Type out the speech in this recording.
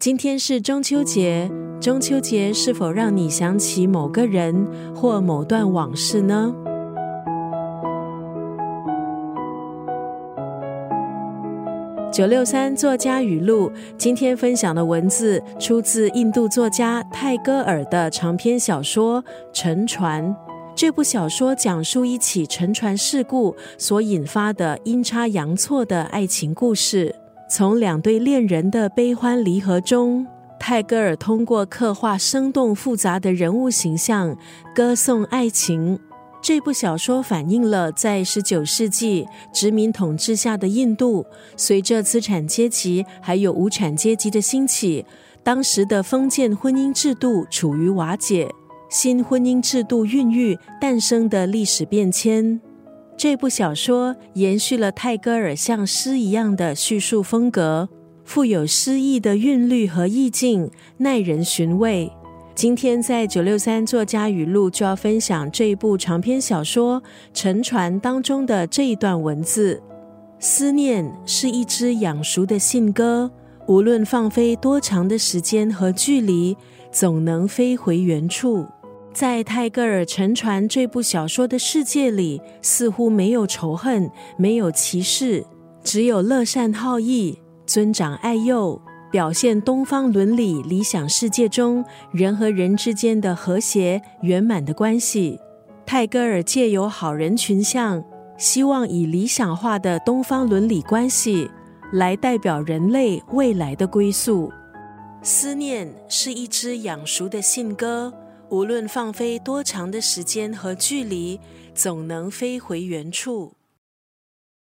今天是中秋节，中秋节是否让你想起某个人或某段往事呢？九六三作家语录，今天分享的文字出自印度作家泰戈尔的长篇小说《沉船》。这部小说讲述一起沉船事故所引发的阴差阳错的爱情故事。从两对恋人的悲欢离合中，泰戈尔通过刻画生动复杂的人物形象，歌颂爱情。这部小说反映了在十九世纪殖民统治下的印度，随着资产阶级还有无产阶级的兴起，当时的封建婚姻制度处于瓦解，新婚姻制度孕育诞生的历史变迁。这部小说延续了泰戈尔像诗一样的叙述风格，富有诗意的韵律和意境，耐人寻味。今天在九六三作家语录就要分享这一部长篇小说《沉船》当中的这一段文字：思念是一只养熟的信鸽，无论放飞多长的时间和距离，总能飞回原处。在泰戈尔《沉船》这部小说的世界里，似乎没有仇恨，没有歧视，只有乐善好义、尊长爱幼。表现东方伦理理想世界中人和人之间的和谐圆满的关系。泰戈尔借由好人群像，希望以理想化的东方伦理关系来代表人类未来的归宿。思念是一只养熟的信鸽，无论放飞多长的时间和距离，总能飞回原处。